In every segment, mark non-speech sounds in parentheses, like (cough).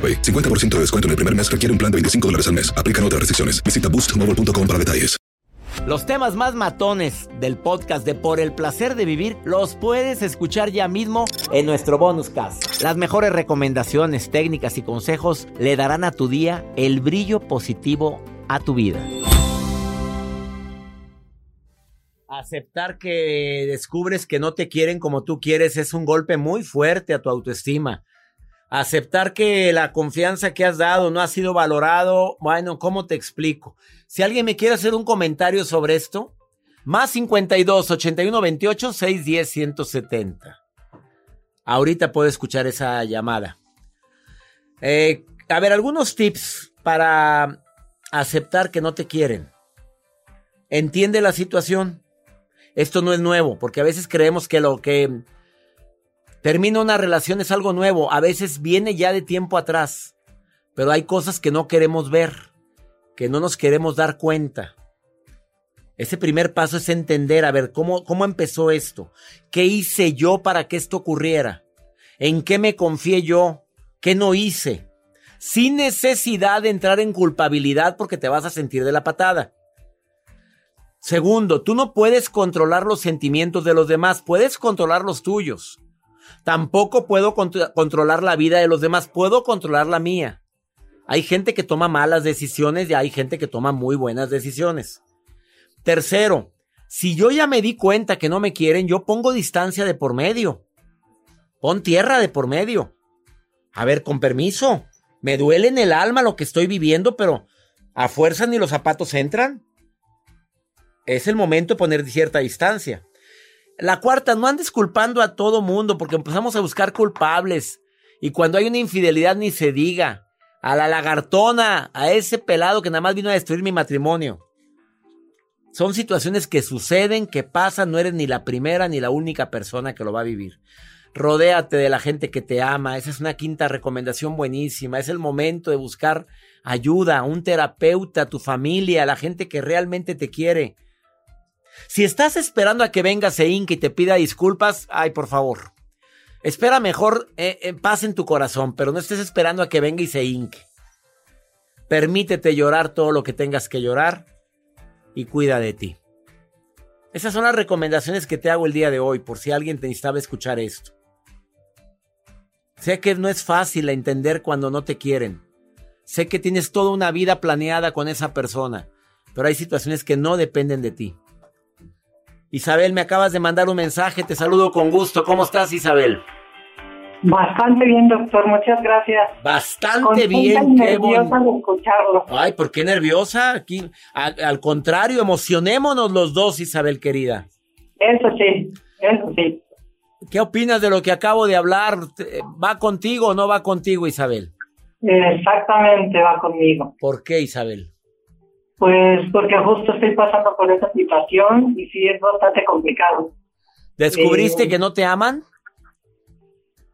AroPay. 50% de descuento en el primer mes requiere un plan de 25 dólares al mes. Aplican otras restricciones. Visita boostmobile.com para detalles. Los temas más matones del podcast de Por el placer de vivir los puedes escuchar ya mismo en nuestro bonus cast. Las mejores recomendaciones, técnicas y consejos le darán a tu día el brillo positivo a tu vida. Aceptar que descubres que no te quieren como tú quieres es un golpe muy fuerte a tu autoestima aceptar que la confianza que has dado no ha sido valorado, bueno, ¿cómo te explico? Si alguien me quiere hacer un comentario sobre esto, más 52 81 28 610 170. Ahorita puedo escuchar esa llamada. Eh, a ver, algunos tips para aceptar que no te quieren. Entiende la situación. Esto no es nuevo, porque a veces creemos que lo que Termina una relación es algo nuevo, a veces viene ya de tiempo atrás, pero hay cosas que no queremos ver, que no nos queremos dar cuenta. Ese primer paso es entender, a ver, ¿cómo, cómo empezó esto? ¿Qué hice yo para que esto ocurriera? ¿En qué me confié yo? ¿Qué no hice? Sin necesidad de entrar en culpabilidad porque te vas a sentir de la patada. Segundo, tú no puedes controlar los sentimientos de los demás, puedes controlar los tuyos. Tampoco puedo controlar la vida de los demás, puedo controlar la mía. Hay gente que toma malas decisiones y hay gente que toma muy buenas decisiones. Tercero, si yo ya me di cuenta que no me quieren, yo pongo distancia de por medio. Pon tierra de por medio. A ver, con permiso. Me duele en el alma lo que estoy viviendo, pero a fuerza ni los zapatos entran. Es el momento de poner cierta distancia. La cuarta, no andes culpando a todo mundo porque empezamos a buscar culpables. Y cuando hay una infidelidad ni se diga. A la lagartona, a ese pelado que nada más vino a destruir mi matrimonio. Son situaciones que suceden, que pasan, no eres ni la primera ni la única persona que lo va a vivir. Rodéate de la gente que te ama, esa es una quinta recomendación buenísima, es el momento de buscar ayuda, un terapeuta, tu familia, la gente que realmente te quiere. Si estás esperando a que venga ese y te pida disculpas, ay, por favor. Espera mejor eh, en paz en tu corazón, pero no estés esperando a que venga y se inque. Permítete llorar todo lo que tengas que llorar y cuida de ti. Esas son las recomendaciones que te hago el día de hoy, por si alguien te necesitaba escuchar esto. Sé que no es fácil entender cuando no te quieren. Sé que tienes toda una vida planeada con esa persona, pero hay situaciones que no dependen de ti. Isabel, me acabas de mandar un mensaje, te saludo con gusto. ¿Cómo estás, Isabel? Bastante bien, doctor, muchas gracias. Bastante bien, qué nerviosa de escucharlo. Ay, ¿por qué nerviosa? Aquí, al contrario, emocionémonos los dos, Isabel querida. Eso sí, eso sí. ¿Qué opinas de lo que acabo de hablar? ¿Va contigo o no va contigo, Isabel? Exactamente, va conmigo. ¿Por qué, Isabel? Pues porque justo estoy pasando por esa situación y sí es bastante complicado. ¿Descubriste eh, que no te aman?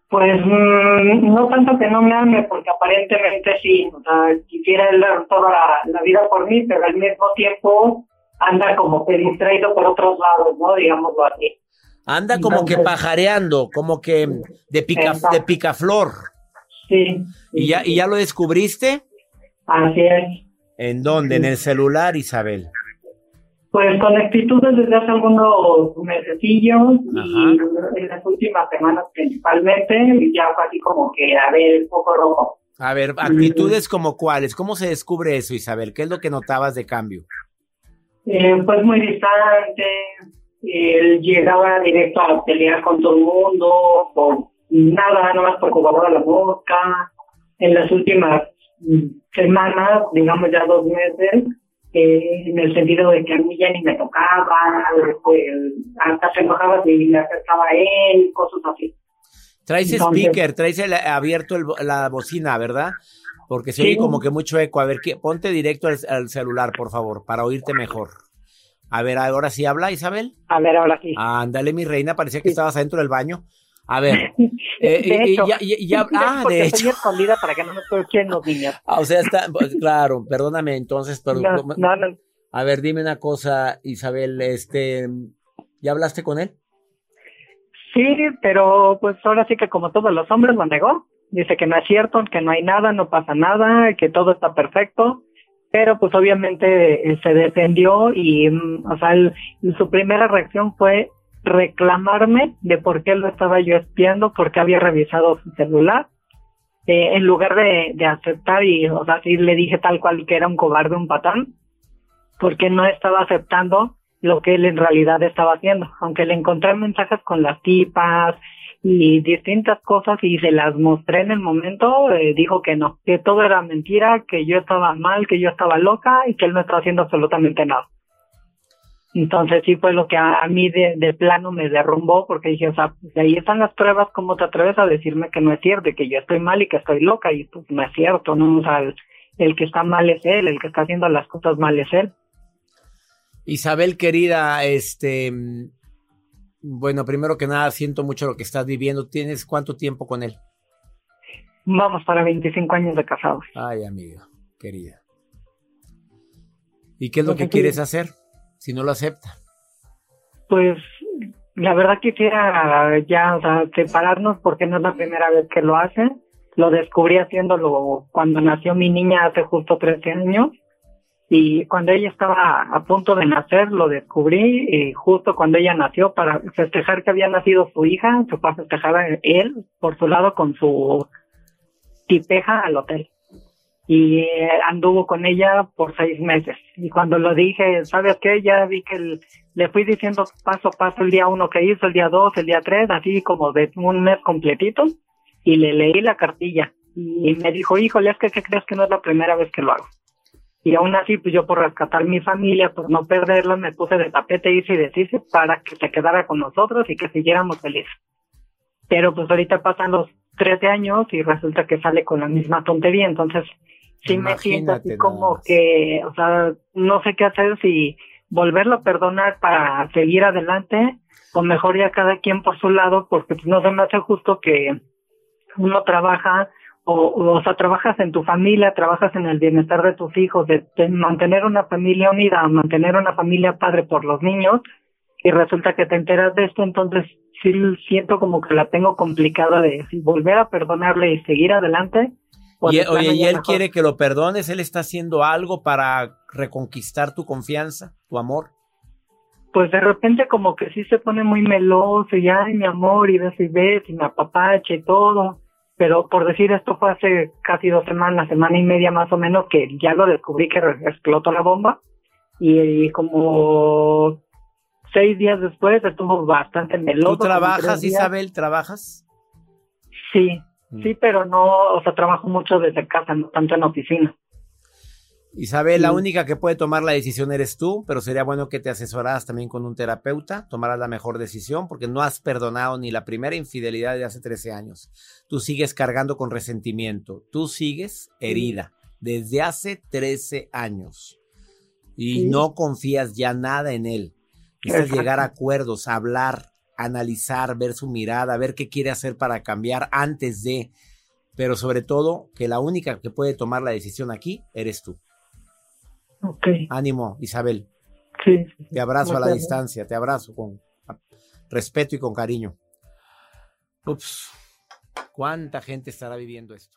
Pues mm, no tanto que no me ame, porque aparentemente sí, o sea, quisiera él dar toda la, vida por mí, pero al mismo tiempo anda como que distraído por otros lados, ¿no? Digámoslo así. Anda como que pajareando, como que de, pica, de picaflor. Sí, ¿Y, ya, ¿Y ya lo descubriste? Así es. ¿En dónde? ¿En el celular, Isabel? Pues con actitudes desde hace algunos mesecillos y en las últimas semanas principalmente, ya fue así como que a ver un poco rojo. A ver, actitudes como cuáles, ¿cómo se descubre eso, Isabel? ¿Qué es lo que notabas de cambio? Eh, pues muy distante, él llegaba directo a pelear con todo el mundo, por nada, nada más por jugar a la boca. En las últimas semanas, digamos ya dos meses, eh, en el sentido de que a mí ya ni me tocaba, pues, hasta se enojaba si le acercaba a él, cosas así. Traes speaker, traes abierto la bocina, ¿verdad? Porque se oye como que mucho eco. A ver, ponte directo al, celular, por favor, para oírte mejor. A ver, ahora sí habla, Isabel. A ver, ahora sí. Ándale, mi reina, parecía que estabas adentro del baño. A ver. (laughs) Eh, ya, (laughs) ya, ah, de hecho. escondida para que no niños. Ah, o sea, está, pues, claro, perdóname, entonces, pero, no, no, A ver, dime una cosa, Isabel, este, ¿ya hablaste con él? Sí, pero pues ahora sí que como todos los hombres lo negó. Dice que no es cierto, que no hay nada, no pasa nada, que todo está perfecto. Pero pues obviamente eh, se defendió y, mm, o sea, su primera reacción fue reclamarme de por qué lo estaba yo espiando, por qué había revisado su celular. Eh, en lugar de, aceptar y, o sea, sí le dije tal cual que era un cobarde, un patán, porque no estaba aceptando lo que él en realidad estaba haciendo. Aunque le encontré mensajes con las tipas y distintas cosas y se las mostré en el momento, eh, dijo que no, que todo era mentira, que yo estaba mal, que yo estaba loca y que él no estaba haciendo absolutamente nada. Entonces sí fue lo que a, mí de, plano me derrumbó porque dije, o sea, pues ahí están las pruebas, ¿cómo te atreves a decirme que no es cierto, que yo estoy mal y que estoy loca? Y pues no es cierto, ¿no? O sea, el, que está mal es él, el que está haciendo las cosas mal es él. Isabel querida, este, bueno, primero que nada siento mucho lo que estás viviendo. ¿Tienes cuánto tiempo con él? Vamos para 25 años de casados. Ay, amiga, querida. ¿Y qué es lo que quieres hacer? Si no lo acepta? Pues la verdad quisiera ya, o sea, separarnos porque no es la primera vez que lo hace. Lo descubrí haciéndolo cuando nació mi niña hace justo 13 años. Y cuando ella estaba a punto de nacer, lo descubrí y justo cuando ella nació para festejar que había nacido su hija, se fue a festejar él por su lado con su tipeja al hotel y eh, anduvo con ella por seis meses. Y cuando lo dije, ¿sabes qué? Ya vi que le fui diciendo paso a paso el día uno que hizo, el día dos, el día tres, así como de un mes completito, y le leí la cartilla. Y me dijo, híjole, es que ¿qué crees que no es la primera vez que lo hago? Y aún así, pues yo por rescatar mi familia, por no perderla, me puse de tapete, hice y deshice para que se quedara con nosotros y que siguiéramos felices. Pero pues ahorita pasan los 13 años y resulta que sale con la misma tontería, entonces sí me siento así como que, o sea, no sé qué hacer si volverlo a perdonar para seguir adelante o mejor ya cada quien por su lado porque pues, no se me hace justo que uno trabaja o, o sea, trabajas en tu familia, trabajas en el bienestar de tus hijos, de, mantener una familia unida, mantener una familia padre por los niños y resulta que te enteras de esto, entonces sí siento como que la tengo complicada de volver a perdonarle y seguir adelante y, oye, ¿y él quiere que lo perdones? ¿Él está haciendo algo para reconquistar tu confianza, tu amor? Pues de repente como que sí se pone muy meloso y ay mi amor y ves y ves y me apapache y todo. Pero por decir esto fue hace casi dos semanas, semana y media más o menos que ya lo descubrí que explotó la bomba y, como seis días después estuvo bastante meloso. ¿Tú trabajas, Isabel? ¿Trabajas? Sí. Sí, pero no, o sea, trabajo mucho desde casa, no tanto en oficina. Isabel, la única que puede tomar la decisión eres tú, pero sería bueno que te asesoraras también con un terapeuta, tomaras la mejor decisión, porque no has perdonado ni la primera infidelidad de hace 13 años. Tú sigues cargando con resentimiento, tú sigues herida desde hace 13 años y no confías ya nada en él. Necesitas llegar a acuerdos, hablar, analizar, ver su mirada, ver qué quiere hacer para cambiar antes de, pero sobre todo que la única que puede tomar la decisión aquí eres tú. Ok. Ánimo, Isabel. Sí. Te abrazo a la distancia, te abrazo con respeto y con cariño. Ups, ¿cuánta gente estará viviendo esto?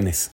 Bendiciones.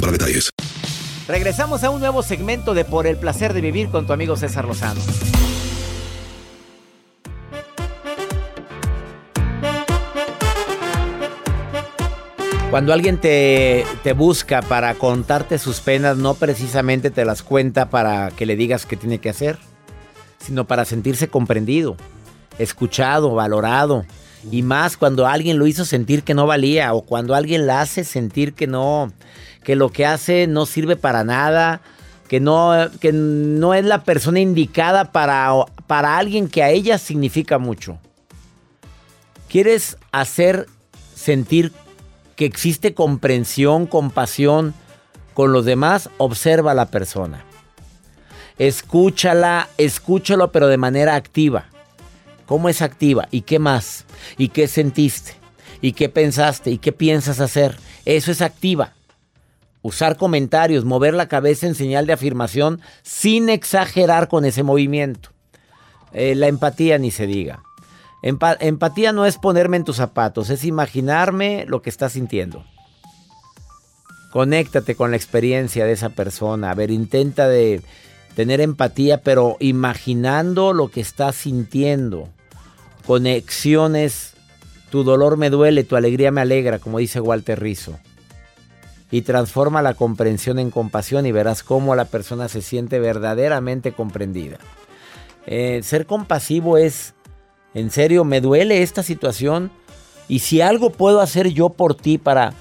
para detalles. Regresamos a un nuevo segmento de Por el placer de vivir con tu amigo César Lozano. Cuando alguien te, te, busca para contarte sus penas, no precisamente te las cuenta para que le digas qué tiene que hacer, sino para sentirse comprendido, escuchado, valorado y más cuando alguien lo hizo sentir que no valía o cuando alguien la hace sentir que no, que lo que hace no sirve para nada, que no, que no es la persona indicada para, para alguien que a ella significa mucho. ¿Quieres hacer sentir que existe comprensión, compasión con los demás? Observa a la persona. Escúchala, escúchalo pero de manera activa. ¿Cómo es activa? ¿Y qué más? ¿Y qué sentiste? ¿Y qué pensaste? ¿Y qué piensas hacer? Eso es activa. Usar comentarios, mover la cabeza en señal de afirmación sin exagerar con ese movimiento. Eh, la empatía ni se diga. empatía no es ponerme en tus zapatos, es imaginarme lo que estás sintiendo. Conéctate con la experiencia de esa persona. A ver, intenta de tener empatía, pero imaginando lo que estás sintiendo. Conexiones, tu dolor me duele, tu alegría me alegra, como dice Walter Rizzo. Y transforma la comprensión en compasión y verás cómo la persona se siente verdaderamente comprendida. Eh, ser compasivo es, en serio, me duele esta situación y si algo puedo hacer yo por ti para,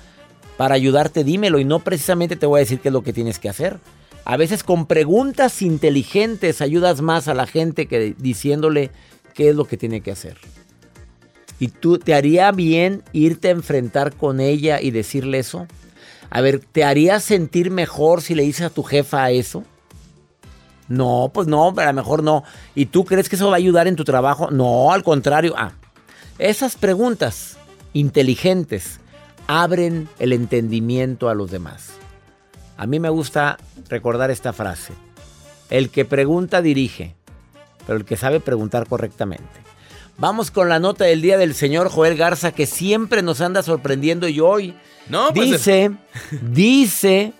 para ayudarte, dímelo y no precisamente te voy a decir qué es lo que tienes que hacer. A veces con preguntas inteligentes ayudas más a la gente que diciéndole qué es lo que tiene que hacer. ¿Y tú te haría bien irte a enfrentar con ella y decirle eso? A ver, ¿te haría sentir mejor si le dices a tu jefa eso? No, pues no, a lo mejor no. ¿Y tú crees que eso va a ayudar en tu trabajo? No, al contrario. Ah, esas preguntas inteligentes abren el entendimiento a los demás. A mí me gusta recordar esta frase. El que pregunta dirige, pero el que sabe preguntar correctamente. Vamos con la nota del día del señor Joel Garza que siempre nos anda sorprendiendo y hoy no, pues dice, (laughs) dice...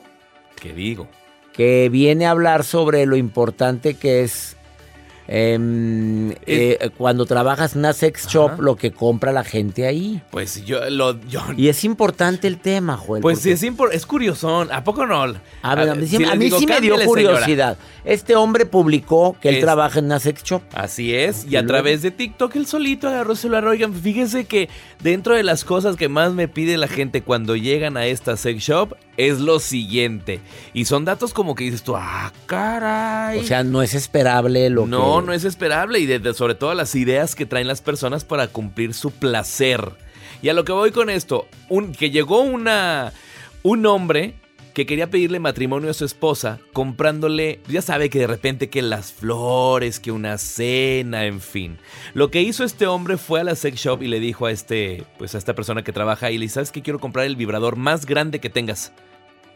¿Qué digo? Que viene a hablar sobre lo importante que es Em, eh, cuando trabajas en una sex shop, lo que compra la gente ahí. Pues yo lo. y es importante el tema, Joel. Pues es, es curiosón. ¿A poco no? A, ver, a mí, sí me dio curiosidad. Este hombre publicó que él trabaja en una sex shop. Así es. Y, a través de TikTok, él solito agarró celular. Oigan, fíjense que dentro de las cosas que más me pide la gente cuando llegan a esta sex shop es lo siguiente. Y son datos como que dices tú, ah, caray. O sea, no es esperable lo no, No, no es esperable. Y de, sobre todo las ideas que traen las personas para cumplir su placer. Y a lo que voy con esto, un, que llegó una, un hombre que quería pedirle matrimonio a su esposa comprándole, ya sabe que de repente que las flores, que una cena, en fin. Lo que hizo este hombre fue a la sex shop y le dijo a este, pues a esta persona que trabaja ahí, le ¿sabes que quiero comprar el vibrador más grande que tengas?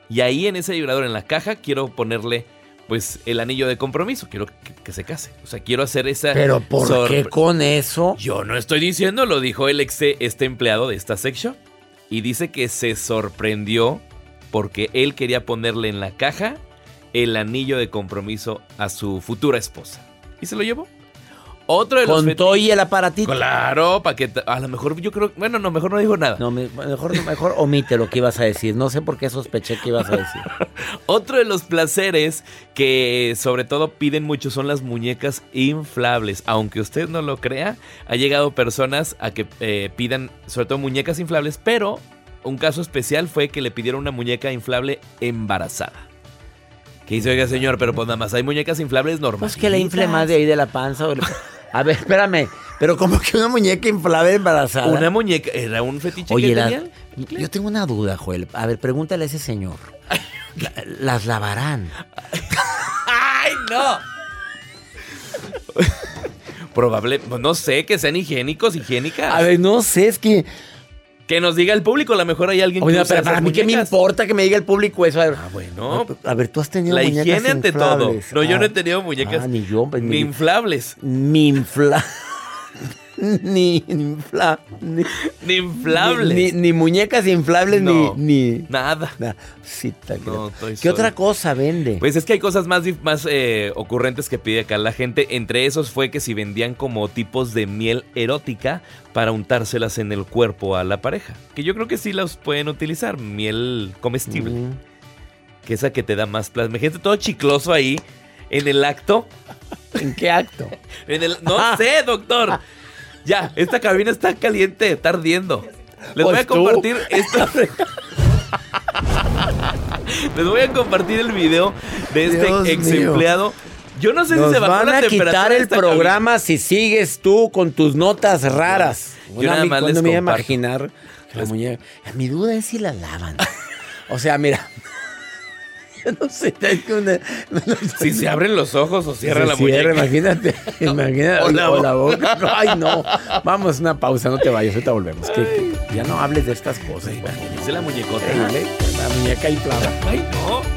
Y ahí en ese vibrador en la caja quiero ponerle pues el anillo de compromiso, quiero que, se case. O sea, quiero hacer esa Pero ¿por qué con eso? Yo no estoy diciendo, lo dijo el ex este empleado de esta sex shop y dice que se sorprendió porque él quería ponerle en la caja el anillo de compromiso a su futura esposa. ¿Y se lo llevó? Otro de los Con todo y el aparatito. Claro, para que a lo mejor yo creo, bueno, no, mejor no digo nada. No, me- mejor, mejor omite lo que ibas a decir. No sé por qué sospeché que ibas a decir. (laughs) Otro de los placeres que sobre todo piden mucho son las muñecas inflables. Aunque usted no lo crea, ha llegado personas a que eh, pidan sobre todo muñecas inflables, pero un caso especial fue que le pidieron una muñeca inflable embarazada. Que dice, oiga señor, pero pues nada más hay muñecas inflables normales. Pues que le infle más de ahí de la panza. o le- (laughs) A ver, espérame. Pero como que una muñeca inflable embarazada. Una muñeca, era un fetiche Oye, que la- tenía. yo tengo una duda, Joel. A ver, pregúntale a ese señor. La- ¿Las lavarán? ¡Ay, no! Probable, no sé, que sean higiénicos, higiénicas. A ver, no sé, es que... Que nos diga el público, a lo mejor hay alguien que Oye, usa pero para mí qué me importa que me diga el público eso. A ver, Ah, bueno. a ver, tú has tenido La muñecas higiene ante todo. inflables. No, yo no he Ah, tenido muñecas Ah, ni yo. pues, ni ni, inflables. ni infla... (laughs) (laughs) ni infla... Ni, Ni inflables. Ni, ni muñecas inflables, No. ni... ni... Nada. Nah, sí, No, ¿Qué solo. otra cosa vende? Pues es que hay cosas más, más eh, ocurrentes que pide acá la gente. Entre esos fue que si vendían como tipos de miel erótica para untárselas en el cuerpo a la pareja. Que yo creo que sí las pueden utilizar. Miel comestible. Mm. Que esa que te da más plasma. Imagínate todo chicloso ahí en el acto. (laughs) ¿En qué acto? En el, no sé, doctor. Ya, esta cabina está caliente, está ardiendo. Les voy Pues a tú. compartir esto. (laughs) Les voy a compartir el video de este Dios ex mío. empleado. Yo no sé Nos si se bajó van la a temperatura quitar el esta programa si sigues tú con tus notas raras. Yo nada más ¿cuándo les me a imaginar que la muñeca? Mi duda es si la lavan. (laughs) o sea, mira. Yo no sé, es que una- no. Si se abren los ojos o cierra Se la cierra, muñeca. Imagínate, (laughs) imagínate. O la o la boca. (laughs) Ay, no. Vamos, una pausa, no te vayas, ahorita volvemos. Que- ya no hables de estas cosas. güey. Imagínense la muñecota. La muñeca inflada. Ay, no.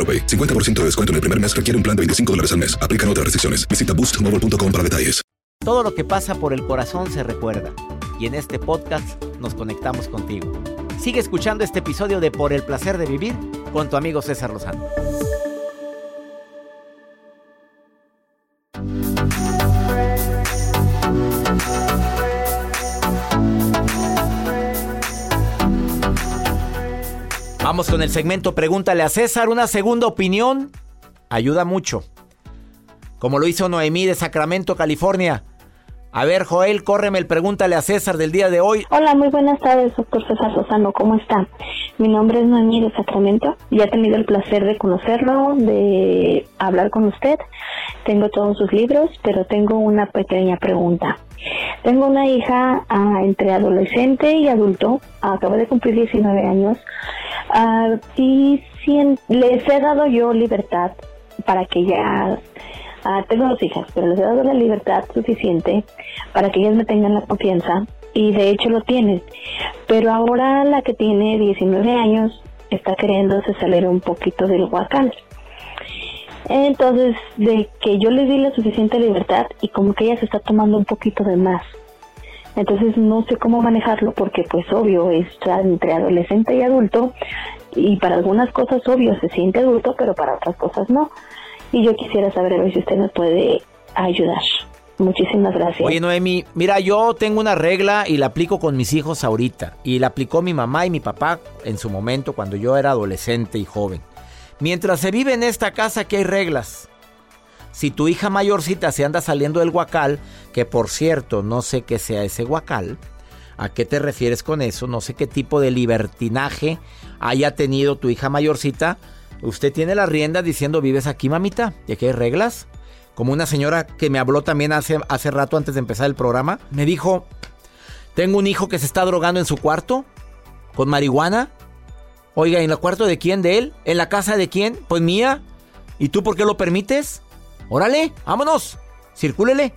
AroPay. 50% de descuento en el primer mes requiere un plan de 25 dólares al mes. Aplican otras restricciones. Visita boostmobile.com para detalles. Todo lo que pasa por el corazón se recuerda. Y en este podcast nos conectamos contigo. Sigue escuchando este episodio de Por el placer de vivir con tu amigo César Lozano. Vamos con el segmento Pregúntale a César. Una segunda opinión ayuda mucho. Como lo hizo Noemí de Sacramento, California. A ver, Joel, córreme el Pregúntale a César del día de hoy. Hola, muy buenas tardes, doctor César Lozano. ¿Cómo está? Mi nombre es Noemí de Sacramento. Ya he tenido el placer de conocerlo, de hablar con usted. Tengo todos sus libros, pero tengo una pequeña pregunta. Tengo una hija ah, entre adolescente y adulto. Acaba de cumplir 19 años. Ah, y si les he dado yo libertad para que ella Ah, tengo dos hijas, pero les he dado la libertad suficiente para que ellas me tengan la confianza y de hecho lo tienen. Pero ahora la que tiene 19 años está queriéndose salir un poquito del huacal. Entonces, de que yo les di la suficiente libertad y como que ella se está tomando un poquito de más. Entonces no sé cómo manejarlo porque pues obvio está entre adolescente y adulto y para algunas cosas obvio se siente adulto, pero para otras cosas no. Y yo quisiera saber a ver si usted me puede ayudar. Muchísimas gracias. Oye, Noemi, mira, yo tengo una regla y la aplico con mis hijos ahorita. Y la aplicó mi mamá y mi papá en su momento cuando yo era adolescente y joven. Mientras se vive en esta casa, aquí hay reglas. Si tu hija mayorcita se anda saliendo del guacal, que por cierto no sé qué sea ese guacal, ¿a qué te refieres con eso? No sé qué tipo de libertinaje haya tenido tu hija mayorcita. Usted tiene la rienda diciendo, ¿vives aquí, mamita? ¿Y aquí hay reglas? Como una señora que me habló también hace, hace rato antes de empezar el programa, me dijo, tengo un hijo que se está drogando en su cuarto con marihuana. Oiga, ¿en el cuarto de quién? ¿De él? ¿En la casa de quién? Pues mía. ¿Y tú por qué lo permites? Órale, vámonos. Circúlele.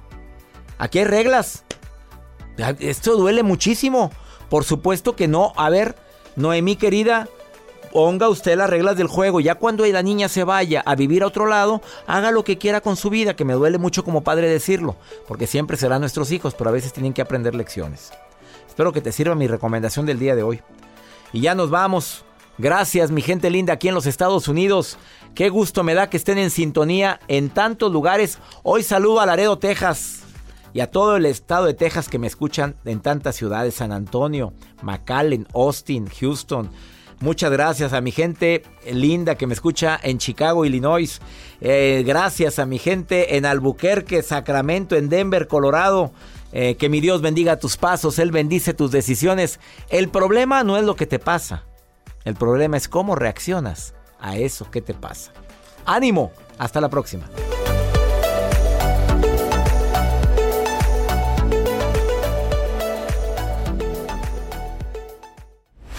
Aquí hay reglas. Esto duele muchísimo. Por supuesto que no. A ver, Noemí querida, ponga usted las reglas del juego. Ya cuando la niña se vaya a vivir a otro lado, haga lo que quiera con su vida, que me duele mucho como padre decirlo, porque siempre serán nuestros hijos, pero a veces tienen que aprender lecciones. Espero que te sirva mi recomendación del día de hoy. Y ya nos vamos. Gracias, mi gente linda aquí en los Estados Unidos. Qué gusto me da que estén en sintonía en tantos lugares. Hoy saludo a Laredo, Texas. Y a todo el estado de Texas que me escuchan en tantas ciudades, San Antonio, McAllen, Austin, Houston. Muchas gracias a mi gente linda que me escucha en Chicago, Illinois. Eh, gracias a mi gente en Albuquerque, Sacramento, en Denver, Colorado. Eh, que mi Dios bendiga tus pasos, Él bendice tus decisiones. El problema no es lo que te pasa. El problema es cómo reaccionas a eso que te pasa. Ánimo, hasta la próxima.